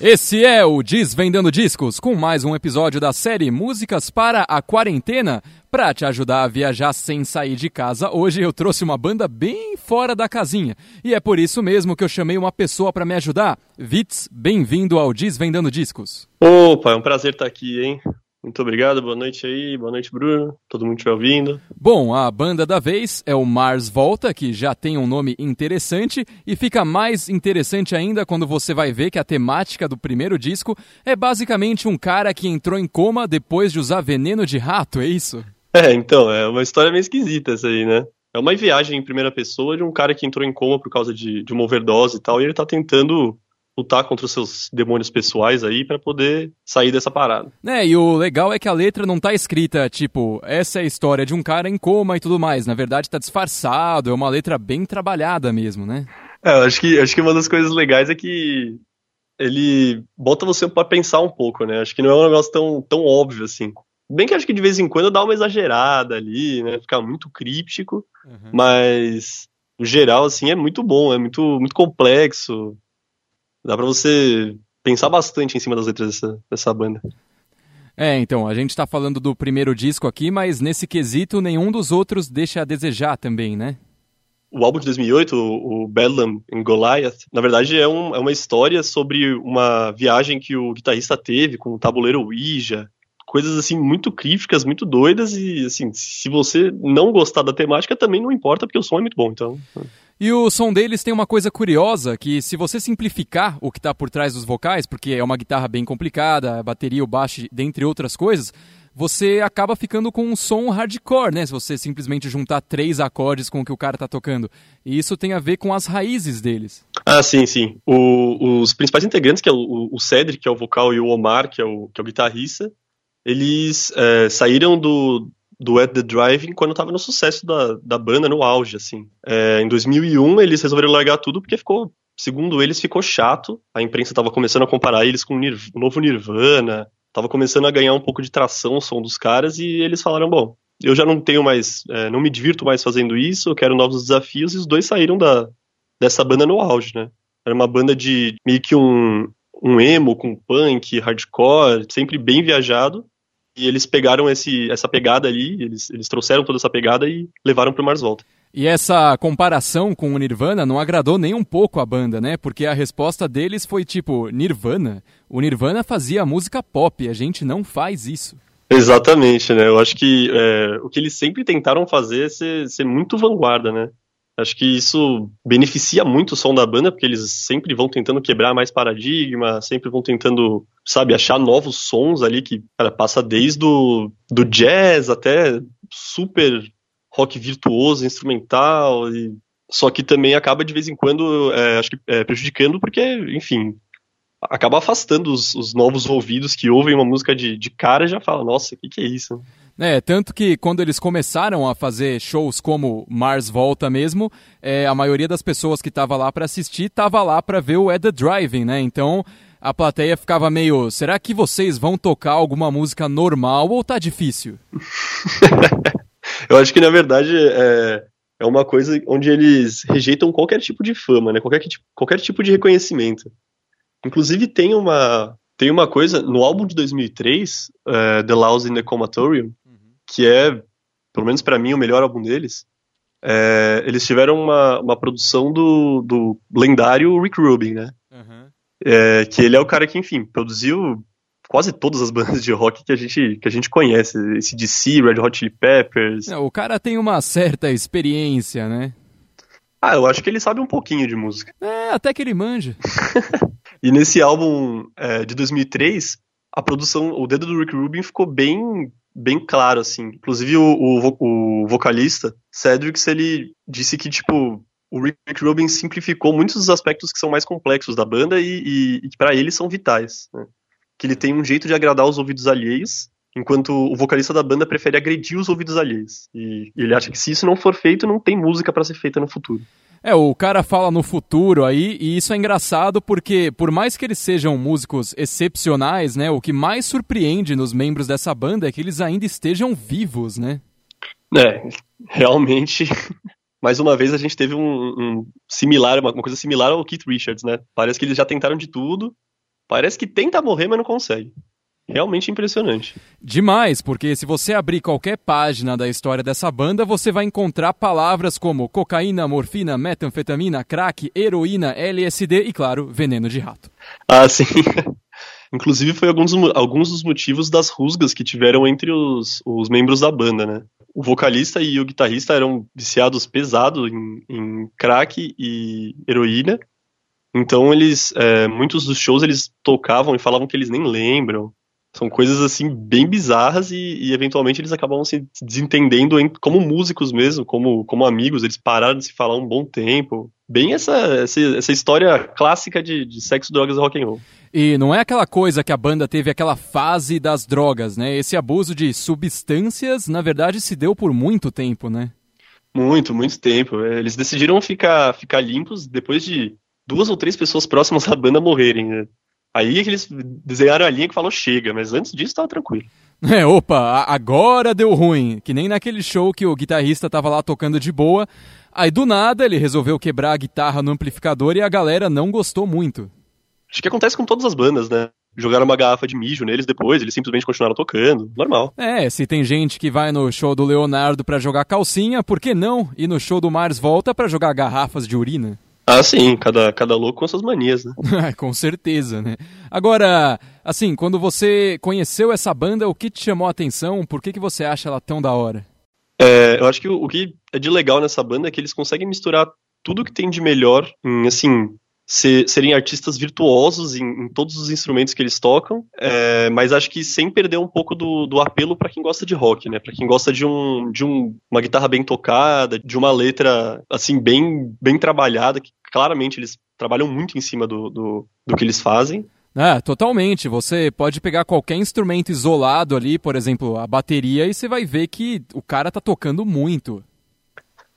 Esse é o Desvendando Discos, com mais um episódio da série Músicas para a Quarentena. Para te ajudar a viajar sem sair de casa, hoje eu trouxe uma banda bem fora da casinha. E é por isso mesmo que eu chamei uma pessoa para me ajudar. Vitz, bem-vindo ao Desvendando Discos. Opa, é um prazer estar aqui, hein? Muito obrigado, boa noite aí, boa noite, Bruno, todo mundo estiver ouvindo. Bom, a banda da vez é o Mars Volta, que já tem um nome interessante, e fica mais interessante ainda quando você vai ver que a temática do primeiro disco é basicamente um cara que entrou em coma depois de usar veneno de rato, é isso? É, então, é uma história meio esquisita essa aí, né? É uma viagem em primeira pessoa de um cara que entrou em coma por causa de, de uma overdose e tal, e ele tá tentando lutar contra os seus demônios pessoais aí para poder sair dessa parada. É, e o legal é que a letra não tá escrita, tipo, essa é a história de um cara em coma e tudo mais. Na verdade, tá disfarçado, é uma letra bem trabalhada mesmo, né? É, eu acho que, acho que uma das coisas legais é que ele bota você para pensar um pouco, né? Acho que não é um negócio tão, tão óbvio assim. Bem que acho que de vez em quando dá uma exagerada ali, né? Fica muito críptico, uhum. mas no geral, assim, é muito bom, é muito, muito complexo. Dá pra você pensar bastante em cima das letras dessa, dessa banda. É, então, a gente tá falando do primeiro disco aqui, mas nesse quesito nenhum dos outros deixa a desejar também, né? O álbum de 2008, o, Bedlam in Goliath, na verdade é, um, é uma história sobre uma viagem que o guitarrista teve com o tabuleiro Ouija, coisas assim muito críticas, muito doidas e assim, se você não gostar da temática também não importa porque o som é muito bom, então. E o som deles tem uma coisa curiosa, que se você simplificar o que está por trás dos vocais, porque é uma guitarra bem complicada, bateria, o baixo, dentre outras coisas, você acaba ficando com um som hardcore, né? Se você simplesmente juntar três acordes com o que o cara está tocando. E isso tem a ver com as raízes deles. Ah, sim, sim. O, os principais integrantes, que é o, o Cedric, que é o vocal, e o Omar, que é o, que é o guitarrista, eles é, saíram do, do At The Driving quando estava no sucesso da, da banda, no auge, assim. É, em 2001, eles resolveram largar tudo porque ficou, segundo eles, ficou chato. A imprensa estava começando a comparar eles com o, novo Nirvana, estava começando a ganhar um pouco de tração o som dos caras, e eles falaram, bom, eu já não tenho mais, é, não me divirto mais fazendo isso, eu quero novos desafios, e os dois saíram da, dessa banda no auge, né? Era uma banda de meio que um, um emo com punk, hardcore, sempre bem viajado, e eles pegaram esse, essa pegada ali, eles, eles trouxeram toda essa pegada e levaram para o Mars Volta. E essa comparação com o Nirvana não agradou nem um pouco a banda, né? Porque a resposta deles foi tipo: Nirvana? O Nirvana fazia música pop, a gente não faz isso. Exatamente, né? Eu acho que é, o que eles sempre tentaram fazer é ser, ser muito vanguarda, né? Acho que isso beneficia muito o som da banda, porque eles sempre vão tentando quebrar mais paradigma, sempre vão tentando, sabe, achar novos sons ali que, cara, passa desde o do jazz até super rock virtuoso, instrumental, e... só que também acaba de vez em quando, é, acho que é, prejudicando, porque, enfim, acaba afastando os, os, novos ouvidos que ouvem uma música de, de cara e já falam, nossa, o que, que é isso? É, tanto que quando eles começaram a fazer shows como Mars Volta mesmo, é, a maioria das pessoas que estava lá para assistir estava lá para ver o At The Driving, né? Então a plateia ficava meio, será que vocês vão tocar alguma música normal ou tá difícil? Eu acho que na verdade é, é uma coisa onde eles rejeitam qualquer tipo de fama, né? Qualquer, qualquer tipo de reconhecimento. Inclusive tem uma tem uma coisa no álbum de 2003, uh, The Laws in the Comatorium, que é, pelo menos para mim, o melhor álbum deles. É, eles tiveram uma, uma produção do, do lendário Rick Rubin, né? É, que ele é o cara que, enfim, produziu quase todas as bandas de rock que a gente, que a gente conhece. Esse DC, Red Hot Chili Peppers. o cara tem uma certa experiência, né? Ah, eu acho que ele sabe um pouquinho de música. É, até que ele manja. e nesse álbum é, de 2003, a produção, o dedo do Rick Rubin ficou bem bem claro, assim. Inclusive, o, o, o vocalista, Cedric, ele disse que, tipo, o Rick Rubin simplificou muitos dos aspectos que são mais complexos da banda e, e, e para ele são vitais. Né? Que ele tem um jeito de agradar os ouvidos alheios, enquanto o vocalista da banda prefere agredir os ouvidos alheios. E, e ele acha que se isso não for feito, não tem música para ser feita no futuro. É, o cara fala no futuro aí, e isso é engraçado porque, por mais que eles sejam músicos excepcionais, né, o que mais surpreende nos membros dessa banda é que eles ainda estejam vivos, né? É, realmente. Mais uma vez a gente teve um, um similar, uma, coisa similar ao Keith Richards, né? Parece que eles já tentaram de tudo, parece que tenta morrer, mas não consegue. Realmente impressionante. Demais, porque se você abrir qualquer página da história dessa banda, você vai encontrar palavras como cocaína, morfina, metanfetamina, crack, heroína, LSD e, claro, veneno de rato. Ah, sim. Inclusive foi alguns, alguns dos motivos das rusgas que tiveram entre os, os membros da banda, né? O vocalista e o guitarrista eram viciados pesados em, em crack e heroína. Então eles, é, muitos dos shows eles tocavam e falavam que eles nem lembram. São coisas assim bem bizarras e, e eventualmente eles acabam se desentendendo em, como músicos mesmo, como, como amigos. Eles pararam de se falar um bom tempo. Bem essa, essa, essa história clássica de, de sexo, drogas e rock and roll. E não é aquela coisa que a banda teve aquela fase das drogas, né? Esse abuso de substâncias, na verdade, se deu por muito tempo, né? Muito, muito tempo. É, eles decidiram ficar, ficar limpos depois de duas ou três pessoas próximas à banda morrerem. Né? Aí é que eles desenharam a linha que falou chega, mas antes disso tava tranquilo. É, opa, agora deu ruim. Que nem naquele show que o guitarrista tava lá tocando de boa. Aí do nada ele resolveu quebrar a guitarra no amplificador e a galera não gostou muito. Acho que acontece com todas as bandas, né? Jogaram uma garrafa de mijo neles depois, eles simplesmente continuaram tocando, normal. É, se tem gente que vai no show do Leonardo para jogar calcinha, por que não ir no show do Mars Volta para jogar garrafas de urina? Ah, sim, cada, cada louco com suas manias, né? com certeza, né? Agora, assim, quando você conheceu essa banda, o que te chamou a atenção? Por que, que você acha ela tão da hora? É, eu acho que o, o que é de legal nessa banda é que eles conseguem misturar tudo que tem de melhor em, assim, ser, serem artistas virtuosos em, em, todos os instrumentos que eles tocam, é, mas acho que sem perder um pouco do, do apelo para quem gosta de rock, né? Para quem gosta de, um, de um, uma guitarra bem tocada, de uma letra assim bem, bem trabalhada, que claramente eles trabalham muito em cima do, do, do que eles fazem. É, totalmente. Você pode pegar qualquer instrumento isolado ali, por exemplo, a bateria, e você vai ver que o cara tá tocando muito.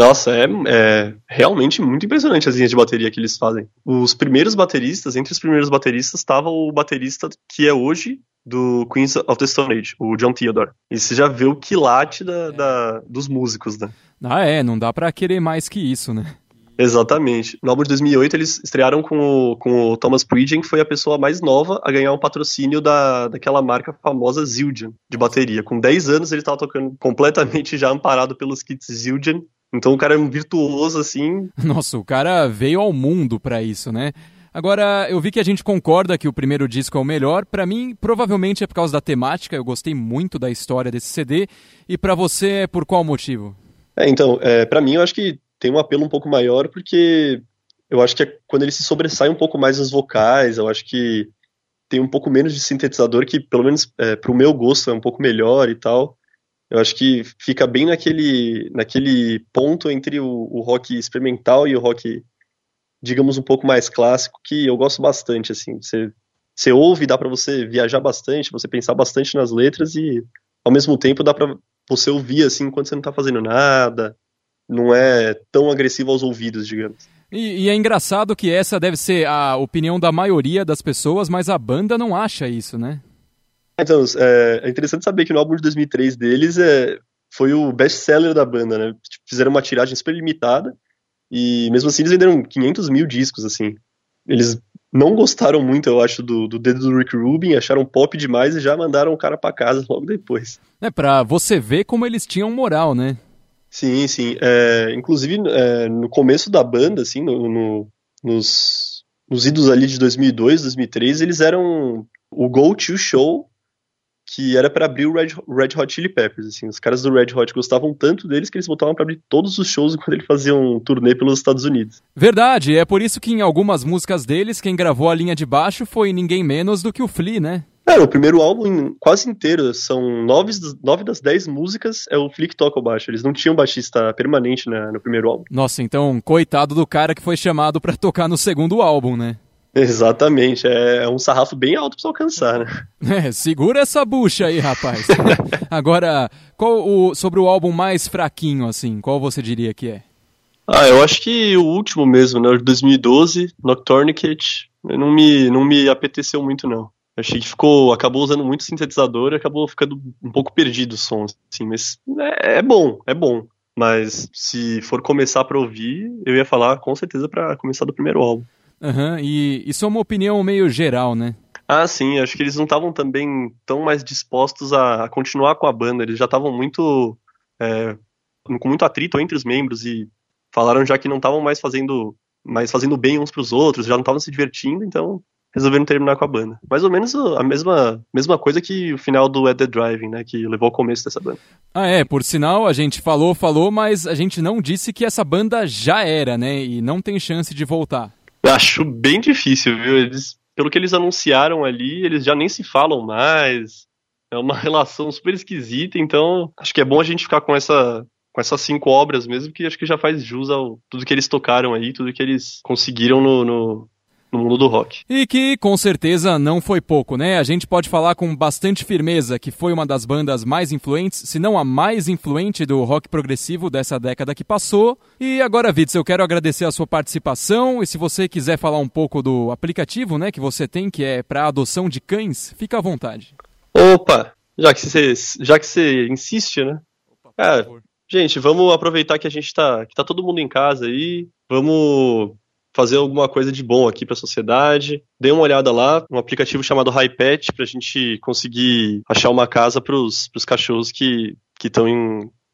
Nossa, é, é, realmente muito impressionante as linhas de bateria que eles fazem. Os primeiros bateristas, entre os primeiros bateristas, estava o baterista que é hoje do Queens of the Stone Age, o John Theodore. E você já vê o quilate da, é. da, dos músicos, né? Ah, é, não dá para querer mais que isso, né? Exatamente. No álbum de 2008, eles estrearam com o, com o Thomas Pridgen, que foi a pessoa mais nova a ganhar um patrocínio da, daquela marca famosa Zildjian, de bateria. Com 10 anos, ele estava tocando completamente já amparado pelos kits Zildjian. Então o cara é um virtuoso, assim. Nossa, o cara veio ao mundo para isso, né? Agora, eu vi que a gente concorda que o primeiro disco é o melhor. Para mim, provavelmente é por causa da temática. Eu gostei muito da história desse CD. E para você, por qual motivo? É, então, é, para mim, eu acho que tem um apelo um pouco maior, porque eu acho que é quando ele se sobressai um pouco mais nos vocais, eu acho que tem um pouco menos de sintetizador, que pelo menos é, pro meu gosto é um pouco melhor e tal. Eu acho que fica bem naquele, naquele ponto entre o, o rock experimental e o rock, digamos, um pouco mais clássico, que eu gosto bastante, assim. Você, você ouve, dá para você viajar bastante, você pensar bastante nas letras e, ao mesmo tempo, dá para você ouvir, assim, enquanto você não tá fazendo nada, não é tão agressivo aos ouvidos, digamos. E, e, é engraçado que essa deve ser a opinião da maioria das pessoas, mas a banda não acha isso, né? Então, é, é interessante saber que no álbum de 2003 deles é, foi o best-seller da banda, né? Tipo, fizeram uma tiragem super limitada e mesmo assim eles venderam 500 mil discos, assim. Eles não gostaram muito, eu acho, do, do dedo do Rick Rubin, acharam pop demais e já mandaram o cara para casa logo depois. É, pra você ver como eles tinham moral, né? Sim, sim. É, inclusive, é, no começo da banda, assim, no, no, nos, nos idos ali de 2002, 2003, eles eram o go-to show que era para abrir o Red, Red Hot Chili Peppers, assim. Os caras do Red Hot gostavam tanto deles que eles botavam para abrir todos os shows quando eles faziam um turnê pelos Estados Unidos. Verdade, é por isso que em algumas músicas deles, quem gravou a linha de baixo foi ninguém menos do que o Flea, né? É, o primeiro álbum quase inteiro, são nove, nove das dez músicas, é o Flick toca o baixo. Eles não tinham baixista permanente no primeiro álbum. Nossa, então, coitado do cara que foi chamado para tocar no segundo álbum, né? Exatamente, é, é um sarrafo bem alto pra você alcançar, né? É, segura essa bucha aí, rapaz. Agora, qual o, sobre o álbum mais fraquinho, assim, qual você diria que é? Ah, eu acho que o último mesmo, né, de 2012, Nocturnicate, não me, não me apeteceu muito, não. Achei que ficou, acabou usando muito sintetizador e acabou ficando um pouco perdido o som, assim, mas é, é bom, é bom. Mas se for começar para ouvir, eu ia falar com certeza para começar do primeiro álbum. Uhum, e isso é uma opinião meio geral, né? Ah, sim, acho que eles não estavam também tão mais dispostos a, a, continuar com a banda, eles já estavam muito. É, com muito atrito entre os membros e falaram já que não estavam mais fazendo mais fazendo bem uns para os outros, já não estavam se divertindo, então resolveram terminar com a banda. Mais ou menos a mesma, mesma coisa que o final do At The Driving, né, que levou ao começo dessa banda. Ah, é, por sinal, a gente falou, falou, mas a gente não disse que essa banda já era, né, e não tem chance de voltar. Acho bem difícil, viu? Eles, pelo que eles anunciaram ali, eles já nem se falam mais. É uma relação super esquisita, então acho que é bom a gente ficar com essa com essas cinco obras mesmo, que acho que já faz jus ao tudo que eles tocaram aí, tudo que eles conseguiram no, no, no mundo do rock. E que com certeza não foi pouco, né? A gente pode falar com bastante firmeza que foi uma das bandas mais influentes, se não a mais influente do rock progressivo dessa década que passou. E agora, Vitz, eu quero agradecer a sua participação e se você quiser falar um pouco do aplicativo, né, que você tem, que é para adoção de cães, fica à vontade. Opa, já que você, já que você insiste, né? Opa, é, gente, vamos aproveitar que a gente tá, que tá todo mundo em casa aí, vamos fazer alguma coisa de bom aqui para a sociedade. Dê uma olhada lá, um aplicativo chamado HiPet para a gente conseguir achar uma casa para os cachorros que estão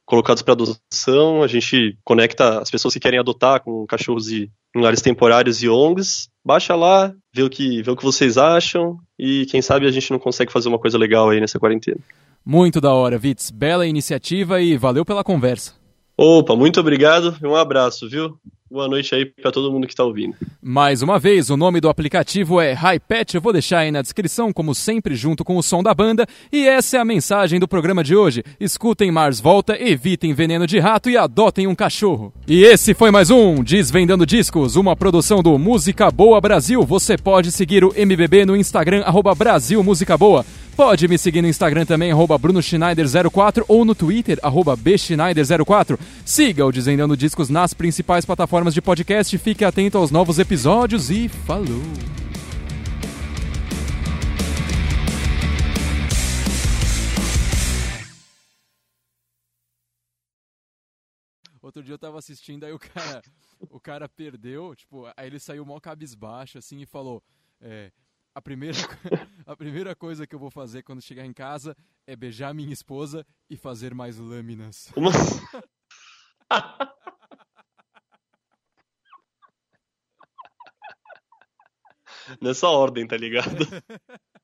colocados para adoção. A gente conecta as pessoas que querem adotar com cachorros e, em lares temporários e ONGs. Baixa lá, vê o que vê o que vocês acham e quem sabe a gente não consegue fazer uma coisa legal aí nessa quarentena. Muito da hora, Vitz. Bela iniciativa e valeu pela conversa. Opa, muito obrigado e um abraço, viu? Boa noite aí para todo mundo que está ouvindo. Mais uma vez, o nome do aplicativo é HiPet. Eu vou deixar aí na descrição, como sempre, junto com o som da banda. E essa é a mensagem do programa de hoje. Escutem Mars Volta, evitem veneno de rato e adotem um cachorro. E esse foi mais um Desvendando Discos, uma produção do Música Boa Brasil. Você pode seguir o MBB no Instagram, arroba Brasil Música Boa. Pode me seguir no Instagram também, BrunoSchneider04 ou no Twitter, BSchneider04. Siga o Desvendando Discos nas principais plataformas de podcast, fique atento aos novos episódios e falou! Outro dia eu tava assistindo, aí o cara, o cara perdeu, tipo, aí ele saiu mó cabisbaixo, assim, e falou, é, a primeira, a primeira coisa que eu vou fazer quando chegar em casa é beijar minha esposa e fazer mais lâminas. Como Nessa ordem, tá ligado?